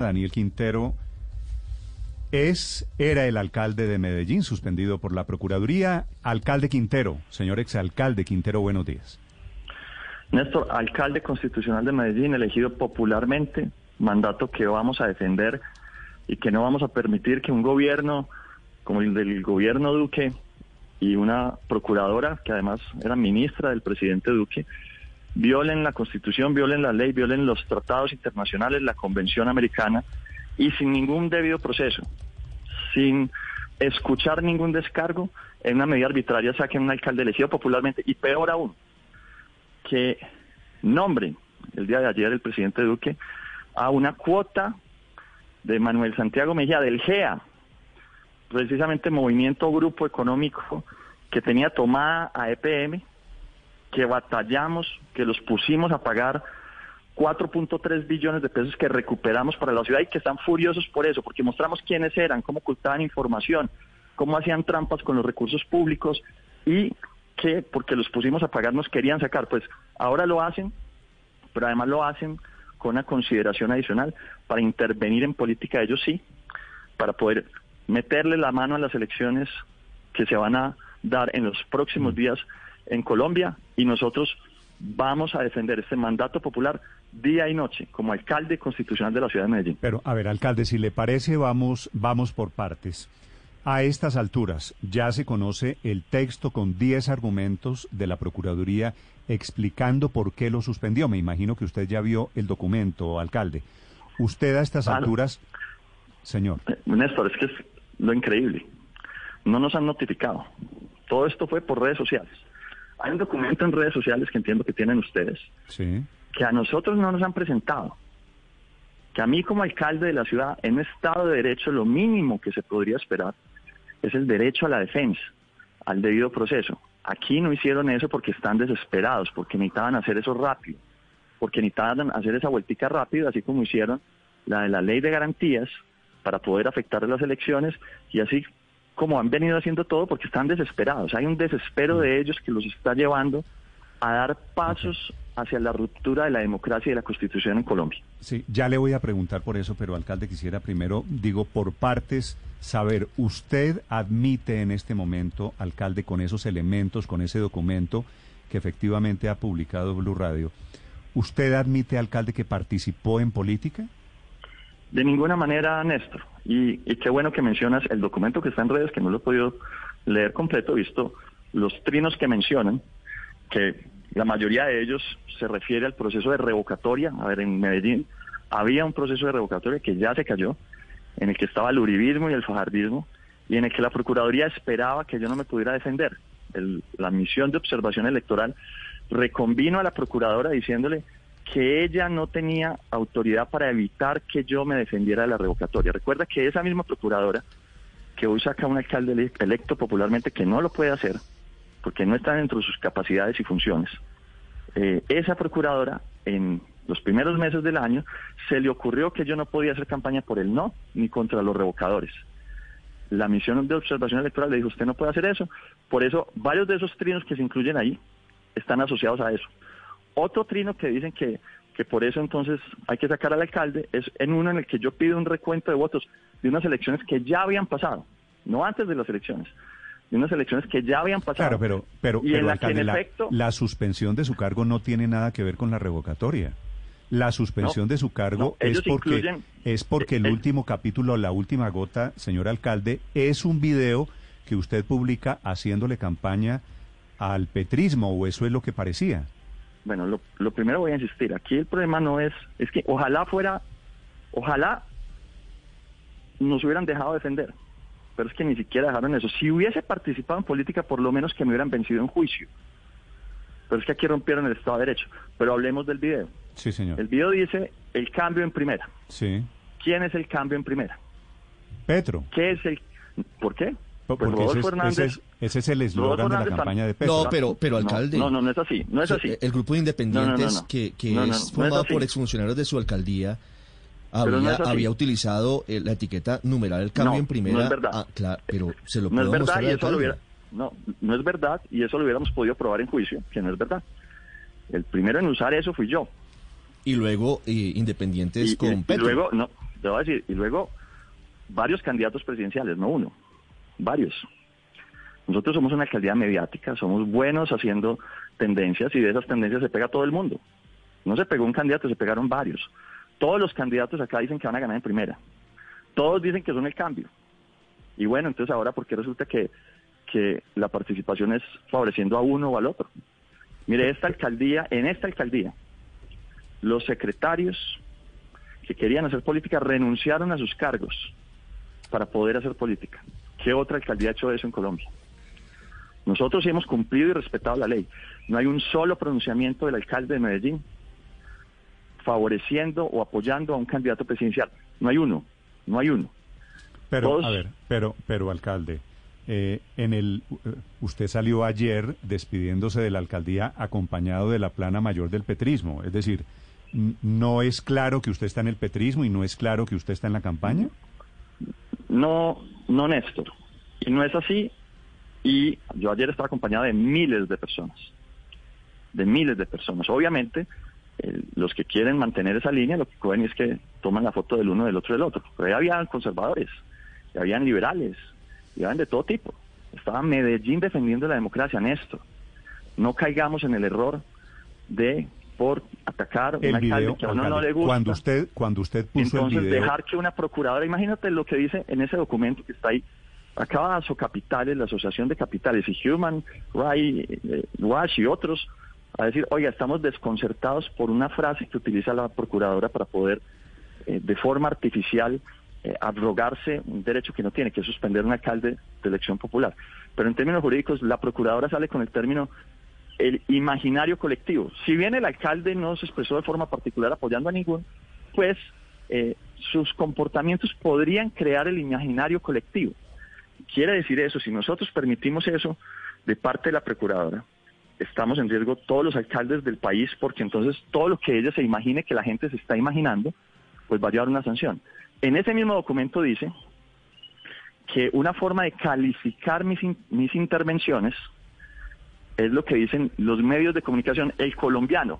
Daniel Quintero es, era el alcalde de Medellín, suspendido por la Procuraduría. Alcalde Quintero, señor exalcalde Quintero, buenos días. Néstor, alcalde constitucional de Medellín, elegido popularmente, mandato que vamos a defender y que no vamos a permitir que un gobierno como el del gobierno Duque y una procuradora, que además era ministra del presidente Duque, violen la constitución, violen la ley, violen los tratados internacionales, la convención americana, y sin ningún debido proceso, sin escuchar ningún descargo, en una medida arbitraria saquen un alcalde elegido popularmente, y peor aún, que nombren el día de ayer el presidente Duque a una cuota de Manuel Santiago Mejía del GEA, precisamente movimiento grupo económico que tenía tomada a EPM, que batallamos, que los pusimos a pagar 4.3 billones de pesos que recuperamos para la ciudad y que están furiosos por eso, porque mostramos quiénes eran, cómo ocultaban información, cómo hacían trampas con los recursos públicos y que porque los pusimos a pagar nos querían sacar. Pues ahora lo hacen, pero además lo hacen con una consideración adicional para intervenir en política ellos sí, para poder meterle la mano a las elecciones que se van a dar en los próximos días en Colombia y nosotros vamos a defender este mandato popular día y noche como alcalde constitucional de la ciudad de Medellín. Pero, a ver, alcalde, si le parece, vamos, vamos por partes. A estas alturas ya se conoce el texto con 10 argumentos de la Procuraduría explicando por qué lo suspendió. Me imagino que usted ya vio el documento, alcalde. Usted a estas alturas, señor. Eh, Néstor, es que es lo increíble. No nos han notificado. Todo esto fue por redes sociales. Hay un documento en redes sociales que entiendo que tienen ustedes, Sí. que a nosotros no nos han presentado. Que a mí como alcalde de la ciudad, en Estado de Derecho, lo mínimo que se podría esperar es el derecho a la defensa, al debido proceso. Aquí no hicieron eso porque están desesperados, porque necesitaban hacer eso rápido, porque necesitaban hacer esa vueltica rápido, así como hicieron la de la ley de garantías para poder afectar las elecciones y así como han venido haciendo todo porque están desesperados. Hay un desespero de ellos que los está llevando a dar pasos hacia la ruptura de la democracia y de la constitución en Colombia. Sí, ya le voy a preguntar por eso, pero alcalde quisiera primero, digo, por partes, saber, ¿usted admite en este momento, alcalde, con esos elementos, con ese documento que efectivamente ha publicado Blue Radio, ¿usted admite, alcalde, que participó en política? De ninguna manera, Néstor. Y, qué bueno que mencionas el documento que está en redes, que no lo he podido leer completo, visto los trinos que mencionan, que la mayoría de ellos se refiere al proceso de revocatoria. A ver, en Medellín había un proceso de revocatoria que ya se cayó, en el que estaba el uribismo y el fajardismo, y en el que la Procuraduría esperaba que yo no me pudiera defender. El- la misión de observación electoral reconvino a la Procuradora diciéndole que ella no tenía autoridad para evitar que yo me defendiera de la revocatoria. Recuerda que esa misma Procuradora, que hoy saca un alcalde ele- electo popularmente que no lo puede hacer, porque no está dentro de sus capacidades y funciones, eh, esa Procuradora en los primeros meses del año se le ocurrió que yo no podía hacer campaña por el no ni contra los revocadores. La misión de observación electoral le dijo, usted no puede hacer eso. Por eso, varios de esos trinos que se incluyen ahí están asociados a eso. Otro trino que dicen que, que por eso entonces hay que sacar al alcalde es en uno en el que yo pido un recuento de votos de unas elecciones que ya habían pasado, no antes de las elecciones, de unas elecciones que ya habían pasado. Claro, pero, pero, y pero, en la que alcalde, en efecto la suspensión de su cargo no tiene nada que ver con la revocatoria. La suspensión No, de su cargo no, es porque incluyen- es porque el eh, eh. último capítulo, la última gota, señor alcalde, es un video que usted publica haciéndole campaña al petrismo o eso es lo que parecía. Bueno, lo, lo primero voy a insistir, aquí el problema no es, es que ojalá fuera, ojalá nos hubieran dejado defender, pero es que ni siquiera dejaron eso. Si hubiese participado en política, por lo menos que me hubieran vencido en juicio. Pero es que aquí rompieron el Estado de Derecho. Pero hablemos del video. Sí, señor. El video dice el cambio en primera. Sí. ¿quién es el cambio en primera? Petro. ¿Qué es el... ¿Por qué? Porque Pues es, Rodolfo Hernández- es- ese es el eslogan de la campaña de Petro. No, pero, pero alcalde. No, no, no es así, no es así. El grupo de independientes No, no, no, no. que, que No, no, no, es no es formado por exfuncionarios de su alcaldía había, había utilizado eh, la etiqueta numeral el cambio No, en primera. no es verdad. Ah, claro, pero se lo No es puedo verdad mostrar y al eso lo alcalde. hubiera... No, no es verdad y eso lo hubiéramos podido probar en juicio, que no es verdad. El primero en usar eso fui yo. Y luego eh, independientes y, con y- y luego, no, te voy a decir, y luego varios candidatos presidenciales, no uno, varios. Nosotros somos una alcaldía mediática, somos buenos haciendo tendencias y de esas tendencias se pega todo el mundo. No se pegó un candidato, se pegaron varios. Todos los candidatos acá dicen que van a ganar en primera. Todos dicen que son el cambio. Y bueno, entonces ahora, ¿por qué resulta que, que la participación es favoreciendo a uno o al otro? Mire, esta alcaldía, en esta alcaldía, los secretarios que querían hacer política renunciaron a sus cargos para poder hacer política. ¿Qué otra alcaldía ha hecho eso en Colombia? Nosotros sí hemos cumplido y respetado la ley. No hay un solo pronunciamiento del alcalde de Medellín favoreciendo o apoyando a un candidato presidencial. No hay uno, no hay uno. Pero, Todos- a ver, pero, pero alcalde, eh, en el, eh, usted salió ayer despidiéndose de la alcaldía acompañado de la plana mayor del petrismo. Es decir, ¿no es claro que usted está en el petrismo y no es claro que usted está en la campaña? No, no Néstor. Y no es así. Y yo ayer estaba acompañado de miles de personas. De miles de personas. Obviamente, eh, los que quieren mantener esa línea, lo que pueden es que toman la foto del uno del otro del otro. Pero ahí habían conservadores, y habían liberales, y habían de todo tipo. Estaba Medellín defendiendo la democracia, Néstor. No caigamos en el error de por atacar El alcalde video, que a uno no le gusta. cuando usted, cuando usted puso Entonces el video, dejar que una procuradora, imagínate lo que dice en ese documento que está ahí, acaba Asocapitales, la Asociación de Capitales y Human Rights eh, Watch y otros, a decir, oiga, estamos desconcertados por una frase que utiliza la procuradora para poder eh, de forma artificial eh, abrogarse un derecho que no tiene, que es suspender un alcalde de elección popular. Pero en términos jurídicos, la procuradora sale con el término el imaginario colectivo. Si bien el alcalde no se expresó de forma particular apoyando a ningún, pues eh, sus comportamientos podrían crear el imaginario colectivo. Quiere decir eso, si nosotros permitimos eso de parte de la procuradora, estamos en riesgo todos los alcaldes del país, porque entonces todo lo que ella se imagine que la gente se está imaginando, pues va a llevar una sanción. En ese mismo documento dice que una forma de calificar mis, mis intervenciones es lo que dicen los medios de comunicación, el colombiano,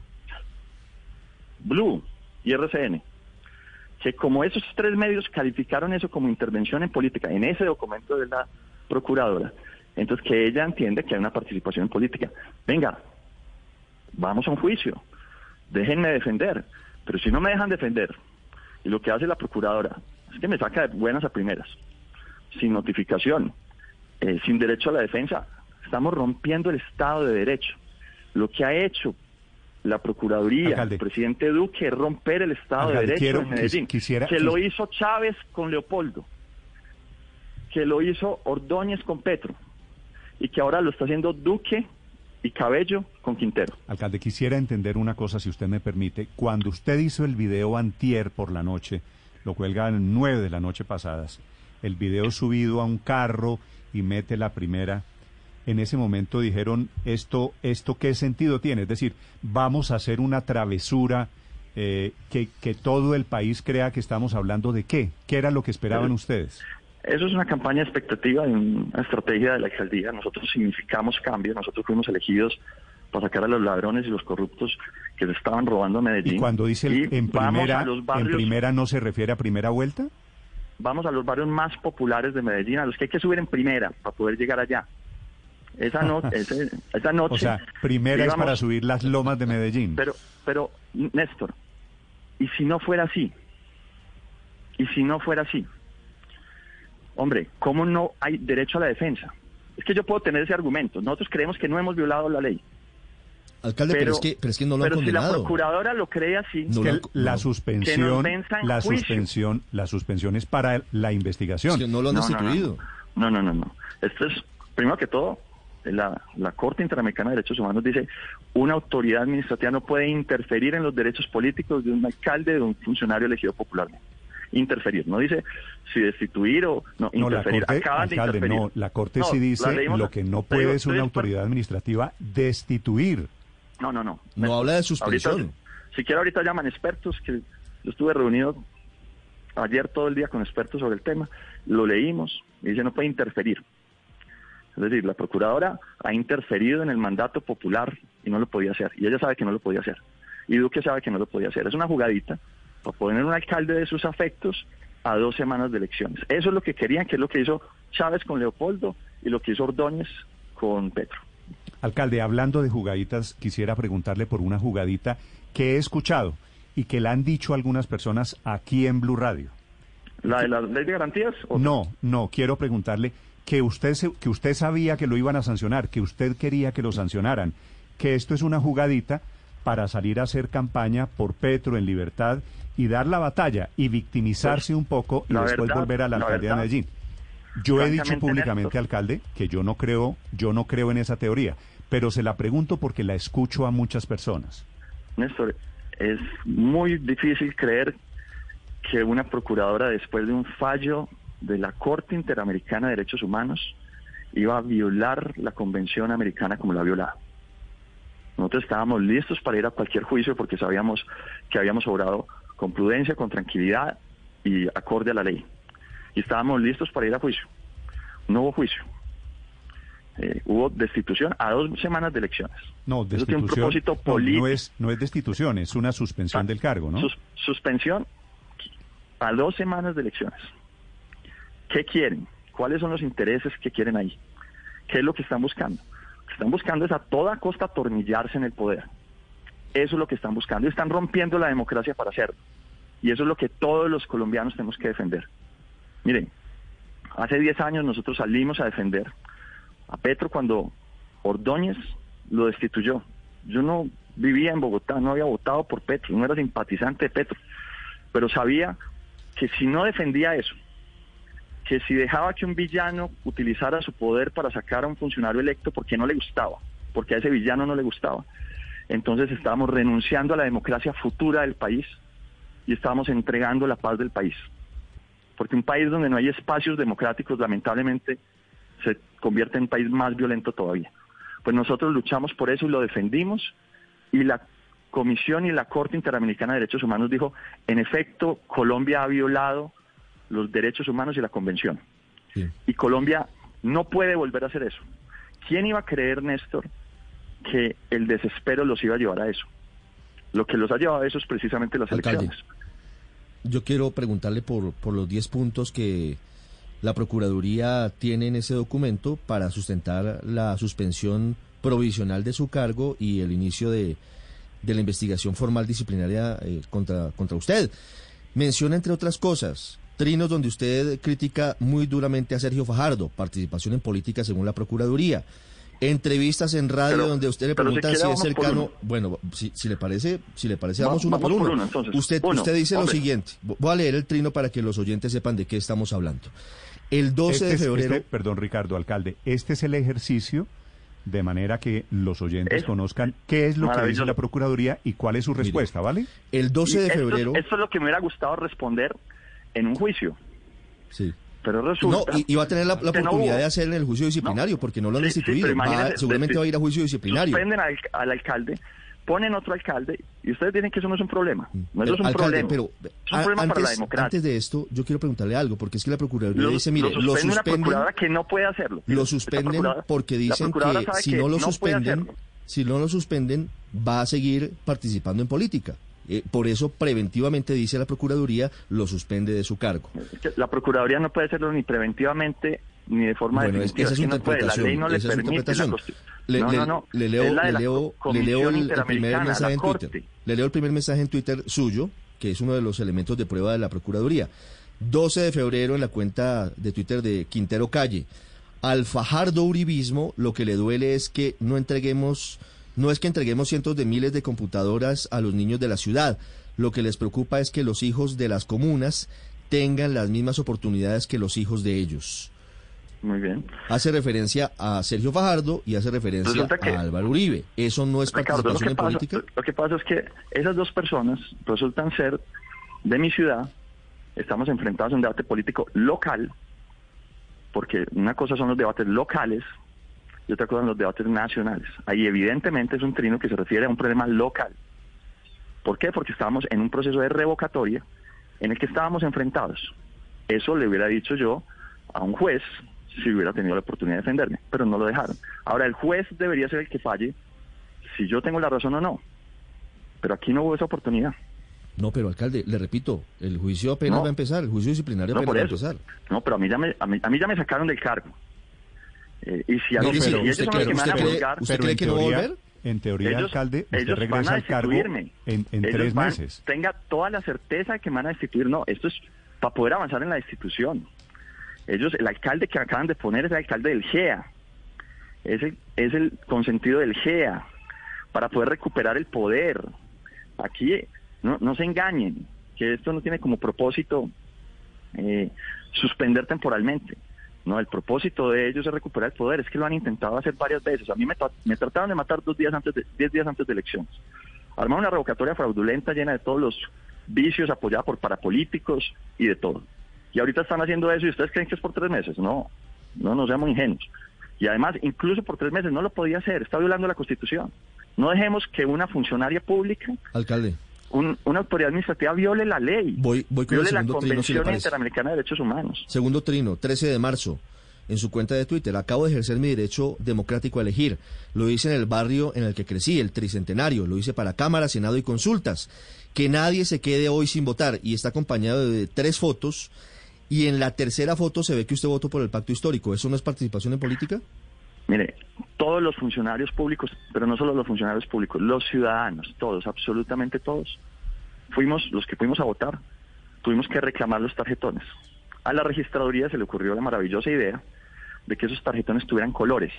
Blue y RCN, que como esos tres medios calificaron eso como intervención en política en ese documento de la procuradora, entonces que ella entiende que hay una participación en política. Venga, vamos a un juicio, déjenme defender, pero si no me dejan defender, y lo que hace la procuradora es que me saca de buenas a primeras, sin notificación, eh, sin derecho a la defensa, estamos rompiendo el Estado de Derecho. Lo que ha hecho la Procuraduría, Alcalde. el presidente Duque, es romper el Estado Alcalde, de Derecho quiero- en Medellín. quis- quisiera- que lo hizo Chávez con Leopoldo, que lo hizo Ordóñez con Petro, y que ahora lo está haciendo Duque y Cabello con Quintero. Alcalde, quisiera entender una cosa, si usted me permite. Cuando usted hizo el video antier por la noche, lo cuelga nueve de la noche pasadas, el video subido a un carro y mete la primera, en ese momento dijeron, ¿esto, esto qué sentido tiene? Es decir, vamos a hacer una travesura eh, que, que todo el país crea que estamos hablando de qué. ¿Qué era lo que esperaban ustedes? Eso es una campaña expectativa y una estrategia de la alcaldía. Nosotros significamos cambio, nosotros fuimos elegidos para sacar a los ladrones y los corruptos que se estaban robando a Medellín. Y cuando dice el- Y en primera, los en barrios, primera no se refiere a primera vuelta. vamos a los barrios más populares de Medellín, a los que hay que subir en primera para poder llegar allá. Esa, no, ese- esa noche. O sea, primera es íbamos- para subir las lomas de Medellín. Pero, pero, Néstor, ¿y si no fuera así? ¿Y si no fuera así? Hombre, ¿cómo no hay derecho a la defensa? Es que yo puedo tener ese argumento. Nosotros creemos que no hemos violado la ley. Alcalde, pero, Pero- es que, pero es que no lo han Pero si la condenado. procuradora lo cree así, No que han- la no. suspensión, Que la juicio. suspensión, la suspensión es para la investigación. Es que no lo han No, no, no. destituido. No, no, no, no. Esto es, primero que todo, la, la Corte Interamericana de Derechos Humanos dice, una autoridad administrativa no puede interferir en los derechos políticos de un alcalde, de un funcionario elegido popularmente. interferir, no dice si destituir o no, No, la interferir. Corte, Acaban de interferir. no, la Corte No, sí la dice leímos- lo que no puede digo, es una autoridad administrativa destituir. No, no, no. No habla de Ahorita, suspensión. si quiere ahorita llaman expertos, que yo estuve reunido ayer todo el día con expertos sobre el tema, lo leímos y dice no puede interferir. Es decir, la procuradora ha interferido en el mandato popular y no lo podía hacer. Y ella sabe que no lo podía hacer. Y Duque sabe que no lo podía hacer. Es una jugadita para poner un alcalde de sus afectos a dos semanas de elecciones. Eso es lo que querían, que es lo que hizo Chávez con Leopoldo y lo que hizo Ordóñez con Petro. Alcalde, hablando de jugaditas, quisiera preguntarle por una jugadita que he escuchado y que la han dicho algunas personas aquí en Blue Radio. ¿La de la ley de garantías? o- No, no, quiero preguntarle que usted, se- que usted sabía que lo iban a sancionar, que usted quería que lo sancionaran, que esto es una jugadita para salir a hacer campaña por Petro en libertad y dar la batalla y victimizarse un poco y después verdad, volver a la la alcaldía de Medellín. Yo he dicho públicamente, alcalde, que yo no creo, yo no creo en esa teoría, pero se la pregunto porque la escucho a muchas personas. Néstor, es muy difícil creer que una procuradora, después de un fallo de la Corte Interamericana de Derechos Humanos, iba a violar la Convención Americana como la ha violado. Nosotros estábamos listos para ir a cualquier juicio porque sabíamos que habíamos obrado con prudencia, con tranquilidad y acorde a la ley. Y estábamos listos para ir a juicio. No hubo juicio. Eh, hubo destitución a dos semanas de elecciones. No, Eso tiene un destitución propósito no, político. no es, no es destitución, es una suspensión del cargo, ¿no? Sus- suspensión a dos semanas de elecciones. ¿Qué quieren? ¿Cuáles son los intereses que quieren ahí? ¿Qué es lo que están buscando? Lo que están buscando es a toda costa atornillarse en el poder. Eso es lo que están buscando. Están rompiendo la democracia para hacerlo. Y eso es lo que todos los colombianos tenemos que defender. Miren, hace 10 años nosotros salimos a defender a Petro cuando Ordóñez lo destituyó. Yo no vivía en Bogotá, no había votado por Petro, no era simpatizante de Petro, pero sabía que si no defendía eso, que si dejaba que un villano utilizara su poder para sacar a un funcionario electo porque no le gustaba, porque a ese villano no le gustaba, entonces estábamos renunciando a la democracia futura del país y estábamos entregando la paz del país. Porque un país donde no hay espacios democráticos, lamentablemente, se convierte en país más violento todavía. Pues nosotros luchamos por eso y lo defendimos y la Comisión y la Corte Interamericana de Derechos Humanos dijo, en efecto, Colombia ha violado los derechos humanos y la Convención. Sí. Y Colombia no puede volver a hacer eso. ¿Quién iba a creer, Néstor, que el desespero los iba a llevar a eso? Lo que los ha llevado a eso es precisamente las Alcalde. elecciones. Yo quiero preguntarle por, por los 10 puntos que la Procuraduría tiene en ese documento para sustentar la suspensión provisional de su cargo y el inicio de, de la investigación formal disciplinaria eh, contra, contra usted. Menciona, entre otras cosas, trinos donde usted critica muy duramente a Sergio Fajardo, participación en política según la Procuraduría. Entrevistas en radio Pero- donde usted le si pregunta si es cercano. Bueno, si, si le parece, si le parece, Va- vamos uno vamos por por uno. entonces. Usted, Uno, usted dice lo siguiente. Voy a leer el trino para que los oyentes sepan de qué estamos hablando. El 12 Este de es- febrero. este- perdón, Ricardo, alcalde, este es el ejercicio de manera que los oyentes Es conozcan qué es lo que dice la Procuraduría y cuál es su respuesta, ¿vale? El 12 de esto- febrero. Esto, es lo que me hubiera gustado responder en un juicio. Sí. Pero No, resulta... y, y va a tener la, no oportunidad de hacer en el juicio disciplinario, No. porque no lo han Sí, sí, destituido. pero Va- seguramente va a ir a juicio disciplinario. Suspenden al, al alcalde, ponen otro alcalde, y ustedes dicen que eso no es un problema. No, Pero, eso es un alcalde, problema. pero es un problema para la antes, democracia. antes de esto, yo quiero preguntarle algo, porque es que la Procuraduría Lo- dice, mire, lo lo suspende una suspenden, procuradora que no puede hacerlo. lo suspenden porque dicen que si que no lo suspenden, si no lo suspenden, va a seguir participando en política. Eh, por eso, preventivamente, dice la Procuraduría, lo suspende de su cargo. La Procuraduría no puede hacerlo ni preventivamente ni de forma Bueno, definitiva. esa es su que no puede, interpretación. La ley no le esa permite. interpretación. Le, no, le- no, no. le leo, le leo, le leo el, el primer mensaje en Twitter. Le leo el primer mensaje en Twitter suyo, que es uno de los elementos de prueba de la Procuraduría. 12 de febrero en la cuenta de Twitter de Quintero Calle. Al fajardo uribismo, lo que le duele es que no entreguemos, no es que entreguemos cientos de miles de computadoras a los niños de la ciudad. Lo que les preocupa es que los hijos de las comunas tengan las mismas oportunidades que los hijos de ellos Muy bien. hace referencia a Sergio Fajardo y hace referencia que- a Álvaro Uribe. Eso no es Ricardo, participación en pasa, política. lo que pasa es que esas dos personas resultan ser de mi ciudad estamos enfrentados a un debate político local, porque una cosa son los debates locales y otra cosa son los debates nacionales. Ahí evidentemente es un trino que se refiere a un problema local. ¿Por qué? Porque estábamos en un proceso de revocatoria en el que estábamos enfrentados. Eso le hubiera dicho yo a un juez si hubiera tenido la oportunidad de defenderme, pero no lo dejaron. Ahora, el juez debería ser el que falle si yo tengo la razón o no, pero aquí no hubo esa oportunidad. No, pero alcalde, le repito, el juicio apenas No. va a empezar, el juicio disciplinario No, apenas va a empezar. No, pero a mí ya me, a mí, a mí ya me sacaron del cargo. Eh, y si, a No, mí- pero usted usted cree- juzgar, ¿Usted Pero cree en que no va a teoría, volver? en teoría, ellos, alcalde, usted ellos van regresa a al cargo destituirme. en, en Ellos tres van- meses. Tenga toda la certeza de que me van a destituir. No, esto es para poder avanzar en la destitución. Ellos, el alcalde que acaban de poner es el alcalde del GEA. Es el, es el consentido del GEA para poder recuperar el poder. Aquí no, no se engañen, que esto no tiene como propósito eh, suspender temporalmente. No, el propósito de ellos es recuperar el poder. Es que lo han intentado hacer varias veces. A mí me, me trataron de matar dos días antes de, diez días antes de elecciones. Armaron una revocatoria fraudulenta llena de todos los vicios, apoyada por parapolíticos y de todo. Y ahorita están haciendo eso y ustedes creen que es por tres meses. No, no, no seamos ingenuos. Y además, incluso por tres meses no lo podía hacer. Está violando la Constitución. No dejemos que una funcionaria pública Alcalde, un- una autoridad administrativa viole la ley, Voy- voy con el viole la trino, si le Convención. Interamericana de Derechos Humanos. segundo trino, 13 de marzo, en su cuenta de Twitter, acabo de ejercer mi derecho democrático a elegir. Lo hice en el barrio en el que crecí, el Tricentenario. Lo hice para Cámara, Senado y consultas. Que nadie se quede hoy sin votar. Y está acompañado de tres fotos. Y en la tercera foto se ve que usted votó por el pacto histórico. ¿Eso no es participación en política? Mire, todos los funcionarios públicos, pero no solo los funcionarios públicos, los ciudadanos, todos, absolutamente todos, fuimos los que fuimos a votar, tuvimos que reclamar los tarjetones. A la registraduría se le ocurrió la maravillosa idea de que esos tarjetones tuvieran colores.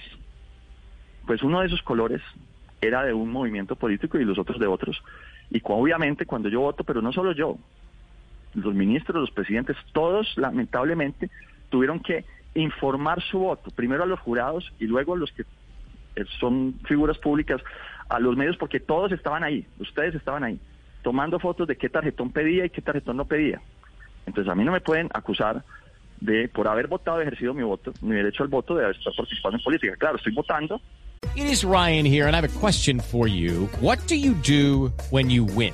Pues uno de esos colores era de un movimiento político y los otros de otros. Y obviamente cuando yo voto, pero no solo yo, los ministros, los presidentes, todos lamentablemente tuvieron que informar su voto, primero a los jurados y luego a los que eh, son figuras públicas, a los medios, porque todos estaban ahí, ustedes estaban ahí, tomando fotos de qué tarjetón pedía y qué tarjetón no pedía. Entonces a mí no me pueden acusar de, por haber votado, ejercido mi voto, mi derecho al voto, de haber estado participando en política. Claro, estoy votando, It is Ryan here, and I have a question for you. What do you do when you win?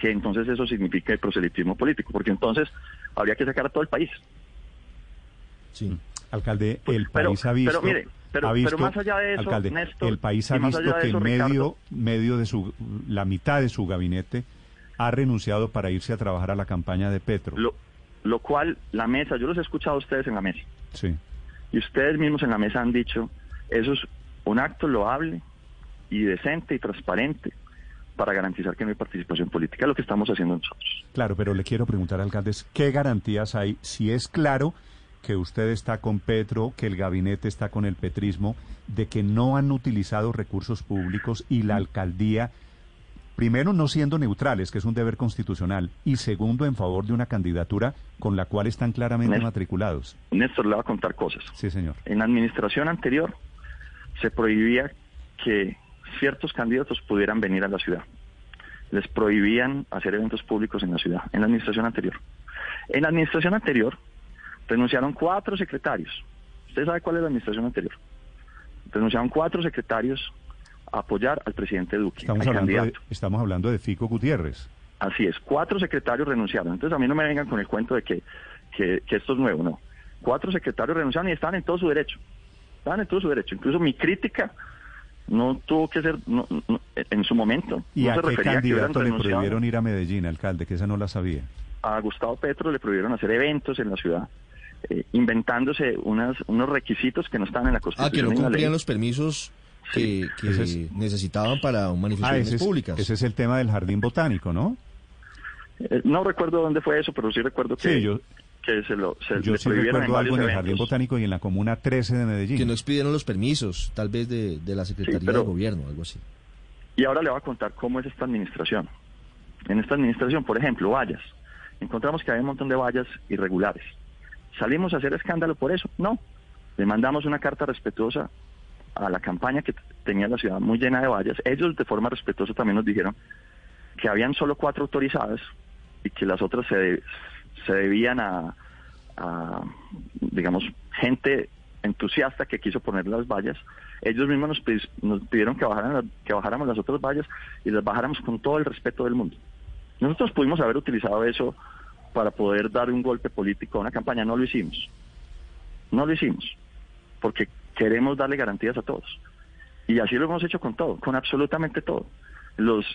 que entonces eso signifique proselitismo político, porque entonces habría que sacar a todo el país. Sí. Alcalde, el Pero- país ha visto, pero mire, pero- ha pero visto- más allá de eso, alcalde, Néstor, el país ha visto que eso, medio, Ricardo- medio de su, la mitad de su gabinete ha renunciado para irse a trabajar a la campaña de Petro. Lo, lo cual la mesa, yo los he escuchado a ustedes en la mesa, Sí. y ustedes mismos en la mesa han dicho, eso es un acto loable y decente y transparente para garantizar que no hay participación política, lo que estamos haciendo nosotros. Claro, pero le quiero preguntar, alcaldes, ¿qué garantías hay si es claro que usted está con Petro, que el gabinete está con el petrismo, de que no han utilizado recursos públicos y la alcaldía, primero, no siendo neutrales, que es un deber constitucional, y segundo, en favor de una candidatura con la cual están claramente Néstor. matriculados? Néstor le va a contar cosas. Sí, señor. En la administración anterior se prohibía que ciertos candidatos pudieran venir a la ciudad. Les prohibían hacer eventos públicos en la ciudad, en la administración anterior. En la administración anterior renunciaron cuatro secretarios. ¿Usted sabe cuál es la administración anterior? Renunciaron cuatro secretarios a apoyar al presidente Duque, Estamos hablando, de, estamos hablando de Fico Gutiérrez. Así es, cuatro secretarios renunciaron. Entonces a mí no me vengan con el cuento de que, que, que esto es nuevo, no. Cuatro secretarios renunciaron y estaban en todo su derecho. Estaban en todo su derecho. Incluso mi crítica no tuvo que ser no- no- en su momento. ¿Y no a se qué refería a que hubieran candidato le prohibieron ir a Medellín, alcalde? Que esa no la sabía. A Gustavo Petro le prohibieron hacer eventos en la ciudad, eh, inventándose unas, unos requisitos que no estaban en la Ah, Constitución. que no cumplían los permisos que, que es- necesitaban para Ah, manifestaciones es, públicas. ese es el tema del jardín botánico, ¿no? Eh, no recuerdo dónde fue eso, pero sí recuerdo que, Sí, yo- que se lo se Yo le sí prohibieron en recuerdo algo varios en el Jardín. Botánico y en la Comuna 13 de Medellín. Que no expidieron los permisos, tal vez de, de la Secretaría pero- de Gobierno, algo así. Y ahora le voy a contar cómo es esta administración. En esta administración, por ejemplo, vallas. Encontramos que hay un montón de vallas irregulares. ¿Salimos a hacer escándalo por eso? No. Le mandamos una carta respetuosa a la campaña que tenía la ciudad muy llena de vallas. Ellos de forma respetuosa también nos dijeron que habían solo cuatro autorizadas y que las otras se, se debían a, digamos, gente entusiasta que quiso poner las vallas. Ellos mismos nos, pidieron que bajáramos las otras vallas y las bajáramos con todo el respeto del mundo. Nosotros pudimos haber utilizado eso para poder dar un golpe político a una campaña, no lo hicimos. No lo hicimos, porque queremos darle garantías a todos. Y así lo hemos hecho con todo, con absolutamente todo. Los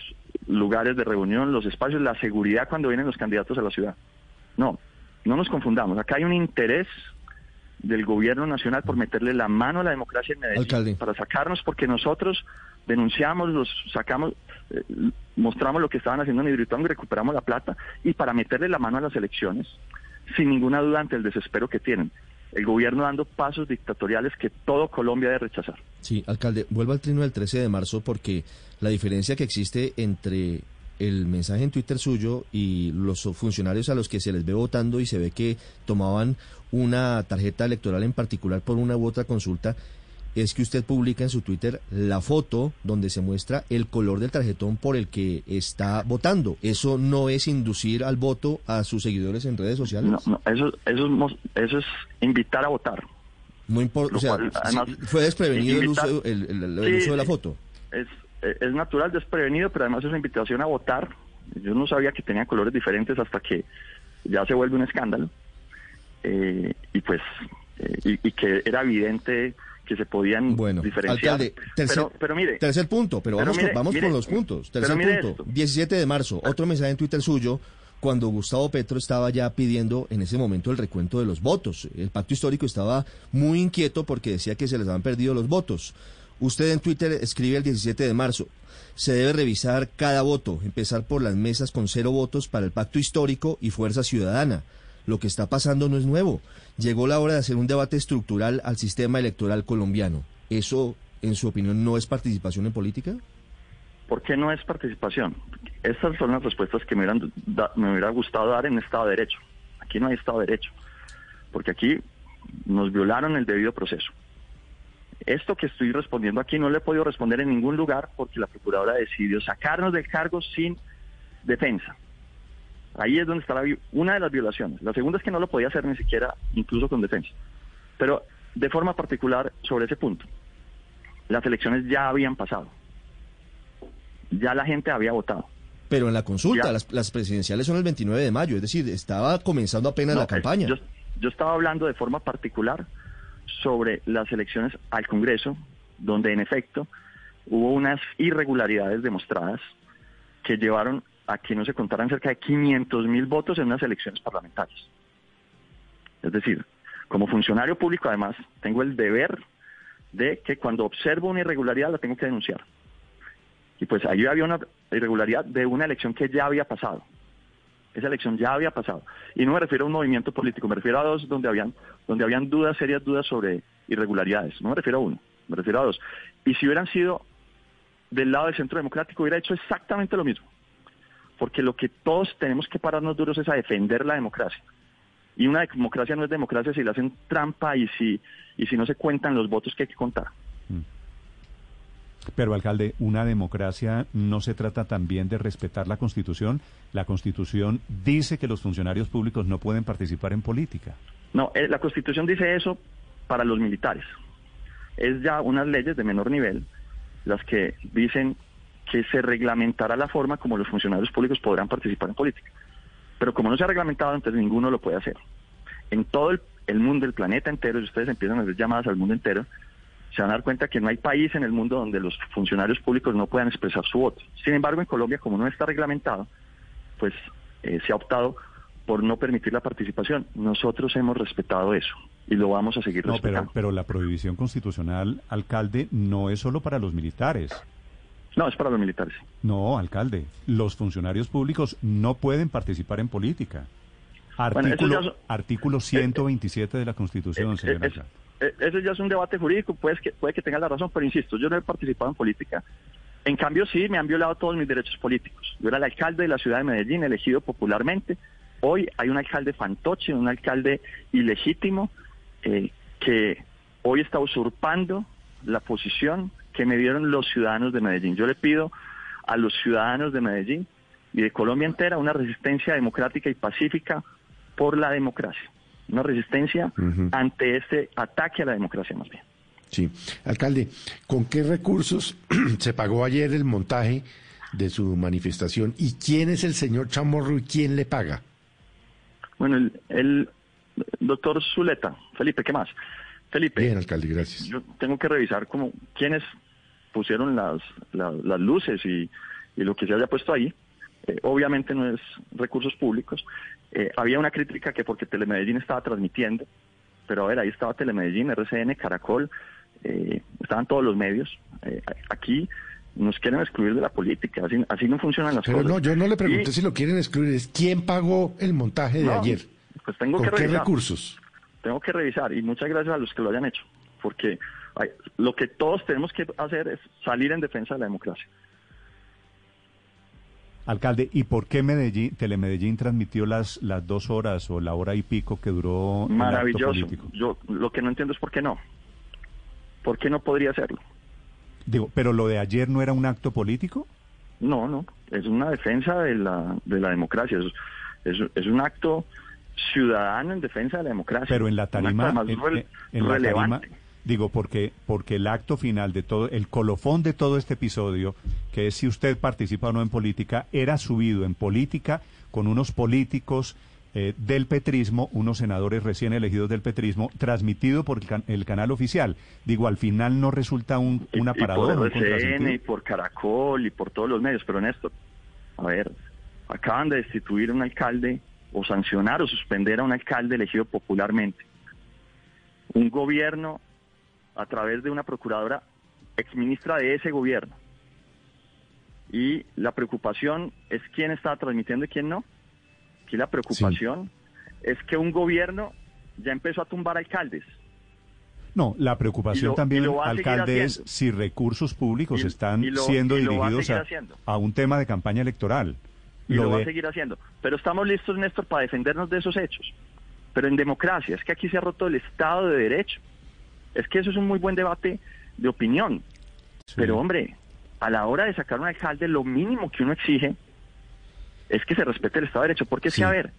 lugares de reunión, los espacios, la seguridad cuando vienen los candidatos a la ciudad. No, no nos confundamos. Acá hay un interés del gobierno nacional por meterle la mano a la democracia en Medellín Alcalde. para sacarnos porque nosotros denunciamos, los sacamos, eh, mostramos lo que estaban haciendo en Hidroituango y recuperamos la plata y para meterle la mano a las elecciones sin ninguna duda ante el desespero que tienen. El gobierno dando pasos dictatoriales que todo Colombia debe rechazar. Sí, alcalde, vuelvo al trino del 13 de marzo porque la diferencia que existe entre el mensaje en Twitter suyo y los funcionarios a los que se les ve votando y se ve que tomaban una tarjeta electoral en particular por una u otra consulta es que usted publica en su Twitter la foto donde se muestra el color del tarjetón por el que está votando. ¿Eso no es inducir al voto a sus seguidores en redes sociales? No, no, eso, eso, es, eso es invitar a votar. No importa, Lo o sea, cual, sí, además, fue desprevenido el uso, el, el- el Sí, uso de la foto. Es, es natural, desprevenido, pero además es una invitación a votar. Yo no sabía que tenían colores diferentes hasta que ya se vuelve un escándalo. Eh, y pues, eh, y, y que era evidente que se podían Bueno, diferenciar. alcalde, tercer, pero, pero mire, tercer punto, pero, pero vamos, mire, con, vamos mire, con los puntos. Tercer punto, esto. 17 de marzo, otro mensaje en Twitter suyo, cuando Gustavo Petro estaba ya pidiendo en ese momento el recuento de los votos. El pacto histórico estaba muy inquieto porque decía que se les habían perdido los votos. Usted en Twitter escribe el 17 de marzo, se debe revisar cada voto, empezar por las mesas con cero votos para el pacto histórico y fuerza ciudadana. Lo que está pasando no es nuevo. Llegó la hora de hacer un debate estructural al sistema electoral colombiano. ¿Eso, en su opinión, no es participación en política? ¿por qué no es participación? Estas son las respuestas que me hubieran me hubiera gustado dar en Estado de Derecho. Aquí no hay Estado de Derecho, porque aquí nos violaron el debido proceso. Esto que estoy respondiendo aquí no le he podido responder en ningún lugar porque la Procuradora decidió sacarnos del cargo sin defensa. Ahí es donde está la una de las violaciones. La segunda es que no lo podía hacer ni siquiera incluso con defensa. Pero de forma particular sobre ese punto, las elecciones ya habían pasado. Ya la gente había votado. Pero en la consulta, las, las presidenciales son el 29 de mayo, es decir, estaba comenzando apenas No, la campaña. Yo, yo estaba hablando de forma particular sobre las elecciones al Congreso, donde en efecto hubo unas irregularidades demostradas que llevaron a que no se contaran cerca de 500 mil votos en unas elecciones parlamentarias. Es decir, como funcionario público además tengo el deber de que cuando observo una irregularidad la tengo que denunciar. Y pues ahí había una irregularidad de una elección que ya había pasado. Esa elección ya había pasado. Y no me refiero a un movimiento político, me refiero a dos donde habían, donde habían dudas, serias dudas sobre irregularidades. No me refiero a uno, me refiero a dos. Y si hubieran sido del lado del centro democrático, hubiera hecho exactamente lo mismo. Porque lo que todos tenemos que pararnos duros es a defender la democracia. Y una democracia no es democracia si le hacen trampa y si, y si no se cuentan los votos que hay que contar. Pero, alcalde, una democracia no se trata también de respetar la Constitución. La Constitución dice que los funcionarios públicos no pueden participar en política. No, eh, la Constitución dice eso para los militares. Es ya unas leyes de menor nivel las que dicen que se reglamentará la forma como los funcionarios públicos podrán participar en política. Pero como no se ha reglamentado, entonces ninguno lo puede hacer. En todo el, mundo, el planeta entero, si ustedes empiezan a hacer llamadas al mundo entero, se van a dar cuenta que no hay país en el mundo donde los funcionarios públicos no puedan expresar su voto. Sin embargo, en Colombia, como no está reglamentado, pues eh, se ha optado por no permitir la participación. Nosotros hemos respetado eso y lo vamos a seguir No, pero, respetando. pero la prohibición constitucional, alcalde, no es solo para los militares. No, es para los militares. No, alcalde, los funcionarios públicos no pueden participar en política. Bueno, Artículo, ya es- artículo 127 de la Constitución, Eh, señor eh, alcalde. Eh, Eso ya es un debate jurídico, puede que, puede que tenga la razón, pero insisto, yo no he participado en política. En cambio, sí, me han violado todos mis derechos políticos. Yo era el alcalde de la ciudad de Medellín, elegido popularmente. Hoy hay un alcalde fantoche, un alcalde ilegítimo, eh, que hoy está usurpando la posición que me dieron los ciudadanos de Medellín. Yo le pido a los ciudadanos de Medellín y de Colombia entera una resistencia democrática y pacífica por la democracia. Una resistencia ante este ataque a la democracia más bien. Sí. Alcalde, ¿con qué recursos se pagó ayer el montaje de su manifestación? ¿Y quién es el señor Chamorro y quién le paga? Bueno, el, el doctor Zuleta, Felipe, ¿qué más? Felipe, Bien, alcalde, gracias. yo tengo que revisar como quiénes pusieron las, la- las luces y, y lo que se haya puesto ahí. Eh, obviamente no es recursos públicos. Eh, había una crítica que porque Telemedellín estaba transmitiendo, pero a ver, ahí estaba Telemedellín, RCN, Caracol, eh, estaban todos los medios. Eh, aquí nos quieren excluir de la política, así, así no funcionan las Pero cosas. no, yo no le pregunté Y- si lo quieren excluir, es quién pagó el montaje de No, ayer. Pues tengo ¿Con que qué revisar. recursos? tengo que revisar y muchas gracias a los que lo hayan hecho, porque ay, lo que todos tenemos que hacer es salir en defensa de la democracia. Alcalde, ¿y por qué Medellín, Telemedellín transmitió las, las dos horas o la hora y pico que duró el acto Maravilloso. Yo lo que no entiendo es por qué no. ¿Por qué no podría hacerlo? Digo, ¿pero lo de ayer no era un acto político? No, no. Es una defensa de la, de la democracia. Es, es, es un acto ciudadano en defensa de la democracia. Pero en la Un acto tarima, además en, rele- en- en la relevante. tarima, digo, porque, porque el acto final de todo, el colofón de todo este episodio, que es si usted participa o no en política, era subido en política con unos políticos eh, del petrismo, unos senadores recién elegidos del petrismo, transmitido por el, can- el canal oficial. Digo, al final no resulta un, Y- una y paradoja, un por RCN y por Caracol y por todos los medios. Pero Néstor, a ver, acaban de destituir a un alcalde o sancionar o suspender a un alcalde elegido popularmente. Un gobierno a través de una procuradora exministra de ese gobierno. Y la preocupación es quién está transmitiendo y quién no. Aquí la preocupación es que un gobierno ya empezó a tumbar alcaldes. No, la preocupación lo- también, lo alcalde, es si recursos públicos Y- están y lo- siendo lo a dirigidos a, un tema de campaña electoral. y lo, va de- a seguir haciendo. Pero estamos listos, Néstor, para defendernos de esos hechos. Pero en democracia, es que aquí se ha roto el Estado de Derecho. Es que eso es un muy buen debate de opinión. Pero hombre, a la hora de sacar un alcalde, lo mínimo que uno exige es que se respete el Estado de Derecho. Porque es Sí. que, a ver,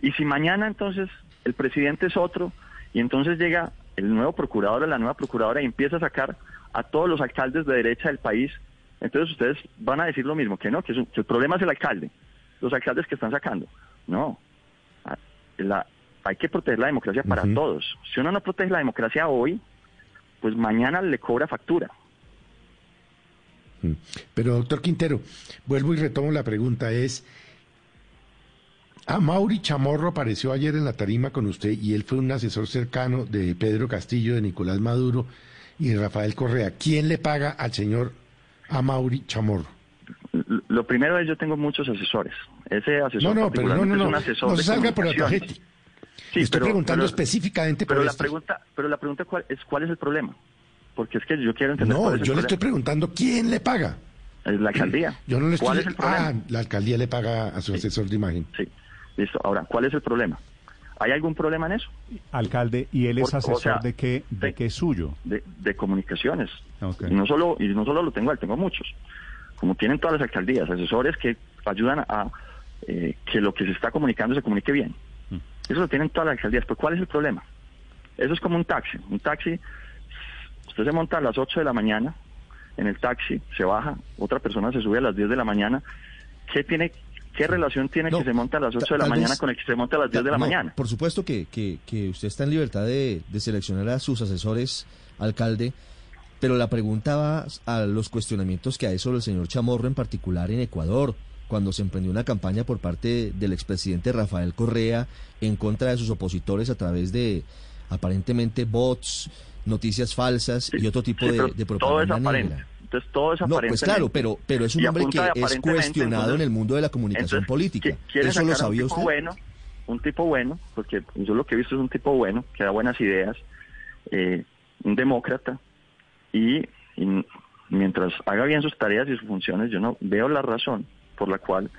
y si mañana entonces el presidente es otro, y entonces llega el nuevo procurador o la nueva procuradora y empieza a sacar a todos los alcaldes de derecha del país, entonces ustedes van a decir lo mismo, que no, que, el problema es el alcalde, los alcaldes que están sacando. No, la- hay que proteger la democracia para todos. Si uno no protege la democracia hoy, pues mañana le cobra factura. Mm. Pero, doctor Quintero, vuelvo y retomo la pregunta, es, a Mauri Chamorro apareció ayer en la tarima con usted y él fue un asesor cercano de Pedro Castillo, de Nicolás Maduro y de Rafael Correa. ¿Quién le paga al señor Amaury Chamorro? L- Lo primero es yo tengo muchos asesores. Ese asesor No, no, pero no, no, es no, un asesor no se salga por la tarjeta. Sí, Estoy pero- preguntando pero- específicamente por Pero la esto. pregunta, pero la pregunta cuál es cuál es el problema, porque es que yo quiero entender. No, cuál es el yo le estoy preguntando quién le paga. Es la alcaldía. Yo no le estoy ¿Cuál es el problema? Ah, la alcaldía le paga a su asesor de imagen. Sí, listo. Ahora, ¿cuál es el problema? ¿Hay algún problema en eso? Alcalde, ¿y él es Por- o asesor sea, de qué, de de- qué es suyo? De, de comunicaciones. Y no solo y no solo lo tengo, él tengo muchos. Como tienen todas las alcaldías, asesores que ayudan a eh, que lo que se está comunicando se comunique bien. Eso lo tienen todas las alcaldías. Pero ¿cuál es el problema? Eso es como un taxi. Un taxi, usted se monta a las 8 de la mañana en el taxi, se baja, otra persona se sube a las 10 de la mañana. ¿Qué tiene qué relación tiene No, que se monta a las 8 ta- de la mañana vez- con el que se monta a las 10 de la No, mañana? Por supuesto que, que, que usted está en libertad de, de seleccionar a sus asesores, alcalde, pero la pregunta va a los cuestionamientos que hay sobre el señor Chamorro en particular en Ecuador, cuando se emprendió una campaña por parte del expresidente Rafael Correa en contra de sus opositores a través de aparentemente bots, noticias falsas y otro tipo Sí, de, de todo es propaganda negra. Entonces todo es No, pues claro, pero, pero es un hombre que es cuestionado entonces- en el mundo de la comunicación entonces, política. ¿qui- quiere ¿Eso lo sacar a un sabía tipo usted? Bueno, un tipo bueno, porque yo lo que he visto es un tipo bueno, que da buenas ideas, eh, un demócrata, y, y mientras haga bien sus tareas y sus funciones, yo no veo la razón por la cual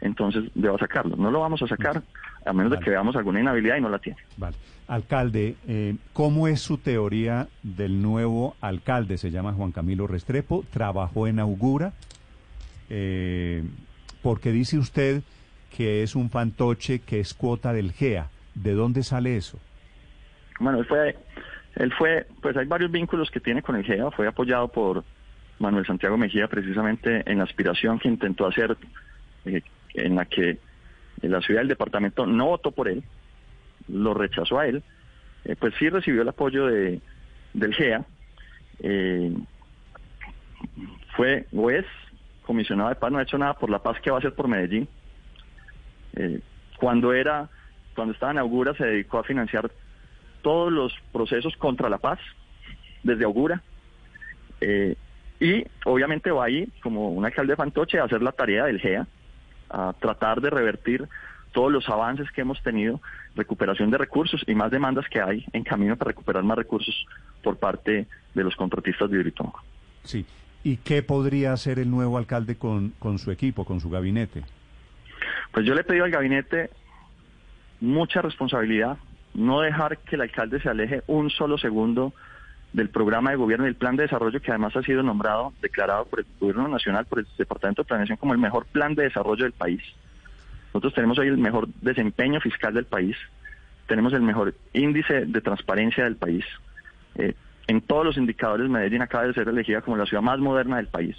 entonces debo sacarlo. No lo vamos a sacar a menos de que veamos alguna inhabilidad y no la tiene. Vale. Alcalde, eh, ¿cómo es su teoría del nuevo alcalde? Se llama Juan Camilo Restrepo, trabajó en Augura, eh, porque dice usted que es un fantoche que es cuota del GEA. ¿De dónde sale eso? Bueno, él fue, él fue, pues hay varios vínculos que tiene con el GEA, fue apoyado por Manuel Santiago Mejía precisamente en la aspiración que intentó hacer, eh, en la que la ciudad del departamento no votó por él, lo rechazó a él, eh, pues sí recibió el apoyo de, del GEA, eh, fue o es comisionado de paz, no ha hecho nada por la paz que va a hacer por Medellín. Cuando era, cuando estaba en Augura se dedicó a financiar todos los procesos contra la paz desde Augura. Y obviamente va ahí, como un alcalde fantoche, a hacer la tarea del GEA, a tratar de revertir todos los avances que hemos tenido, recuperación de recursos y más demandas que hay en camino para recuperar más recursos por parte de los contratistas de Hidroitongo. Sí. ¿Y qué podría hacer el nuevo alcalde con, con su equipo, con su gabinete? Pues yo le he pedido al gabinete mucha responsabilidad, no dejar que el alcalde se aleje un solo segundo del programa de gobierno y el plan de desarrollo que además ha sido nombrado, declarado por el gobierno nacional, por el Departamento de Planeación como el mejor plan de desarrollo del país. Nosotros tenemos hoy el mejor desempeño fiscal del país, tenemos el mejor índice de transparencia del país. Eh, en todos los indicadores Medellín acaba de ser elegida como la ciudad más moderna del país.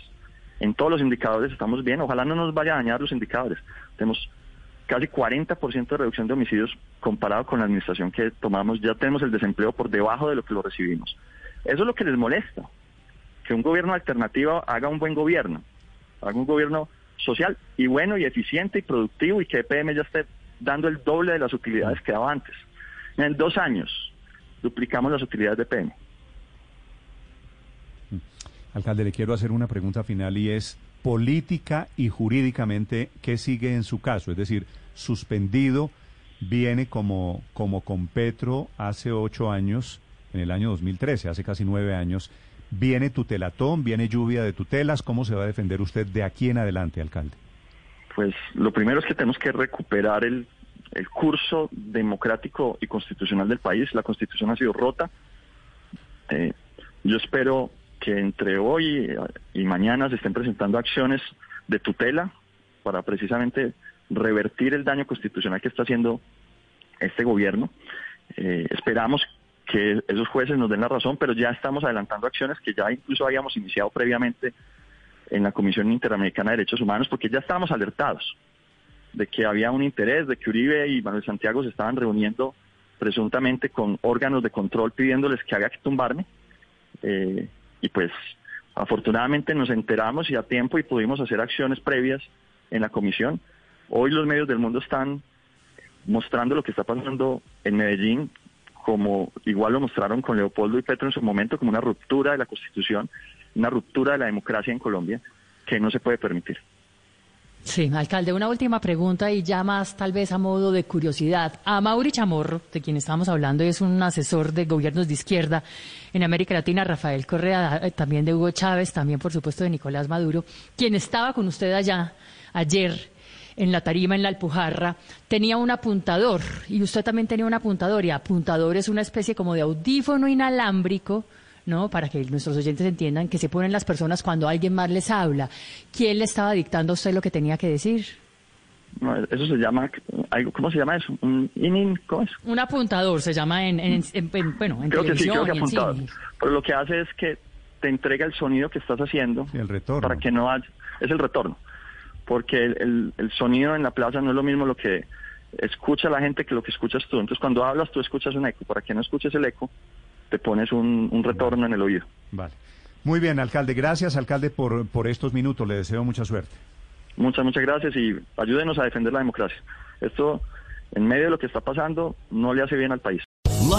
En todos los indicadores estamos bien, ojalá no nos vaya a dañar los indicadores. Tenemos casi 40% de reducción de homicidios comparado con la administración que tomamos, ya tenemos el desempleo por debajo de lo que lo recibimos. Eso es lo que les molesta, que un gobierno alternativo haga un buen gobierno, haga un gobierno social y bueno y eficiente y productivo y que EPM ya esté dando el doble de las utilidades que daba antes. En dos años duplicamos las utilidades de EPM. Alcalde, le quiero hacer una pregunta final y es política y jurídicamente, ¿qué sigue en su caso? Es decir, suspendido, viene como, como con Petro hace ocho años, en el año 2013, hace casi nueve años, viene tutelatón, viene lluvia de tutelas, ¿cómo se va a defender usted de aquí en adelante, alcalde? Pues lo primero es que tenemos que recuperar el, curso democrático y constitucional del país. La constitución ha sido rota. Eh, yo espero que entre hoy y mañana se estén presentando acciones de tutela para precisamente revertir el daño constitucional que está haciendo este gobierno. Eh, esperamos que esos jueces nos den la razón, pero ya estamos adelantando acciones que ya incluso habíamos iniciado previamente en la Comisión Interamericana de Derechos Humanos, porque ya estábamos alertados de que había un interés, de que Uribe y Manuel Santiago se estaban reuniendo presuntamente con órganos de control pidiéndoles que haga que tumbarme. Eh, y pues afortunadamente nos enteramos y a tiempo y pudimos hacer acciones previas en la comisión. Hoy los medios del mundo están mostrando lo que está pasando en Medellín, como igual lo mostraron con Leopoldo y Petro en su momento, como una ruptura de la Constitución, una ruptura de la democracia en Colombia que no se puede permitir. Sí, alcalde, una última pregunta y ya más tal vez a modo de curiosidad. A Mauri Chamorro, de quien estamos hablando, es un asesor de gobiernos de izquierda en América Latina, Rafael Correa, eh, también de Hugo Chávez, también por supuesto de Nicolás Maduro, quien estaba con usted allá ayer en la tarima, en la Alpujarra, tenía un apuntador y usted también tenía un apuntador y apuntador es una especie como de audífono inalámbrico ¿no? Para que nuestros oyentes entiendan que se ponen las personas cuando alguien más les habla. ¿Quién le estaba dictando a usted lo que tenía que decir? No, eso se llama, ¿cómo se llama eso? Un inning, ¿cómo es? Un apuntador se llama en, en, en, en bueno, en creo que sí, creo que en apuntador. Pero lo que hace es que te entrega el sonido que estás haciendo Sí, el retorno. para que no haya, es el retorno. Porque el, el- el sonido en la plaza no es lo mismo lo que escucha la gente que lo que escuchas tú. Entonces cuando hablas tú escuchas un eco. Para que no escuches el eco, te pones un, un retorno en el oído. Vale. Muy bien, alcalde. Gracias, alcalde, por, por estos minutos. Le deseo mucha suerte. Muchas, muchas gracias y ayúdenos a defender la democracia. Esto, en medio de lo que está pasando, no le hace bien al país.